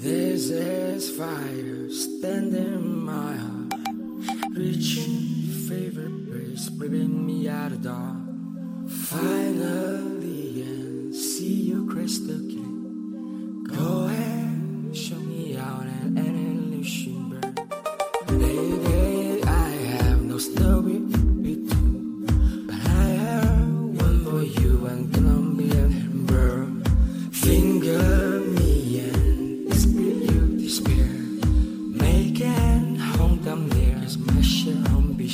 This is fire standing in my heart, reaching favorite place, bringing me out of dark. Finally, and see you crystal clear.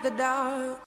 the dark.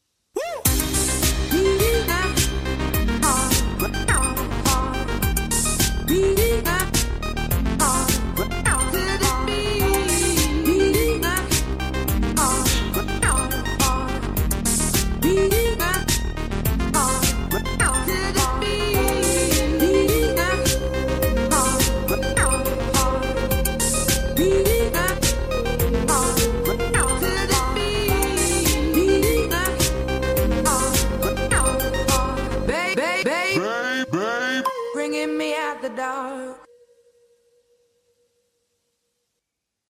dark.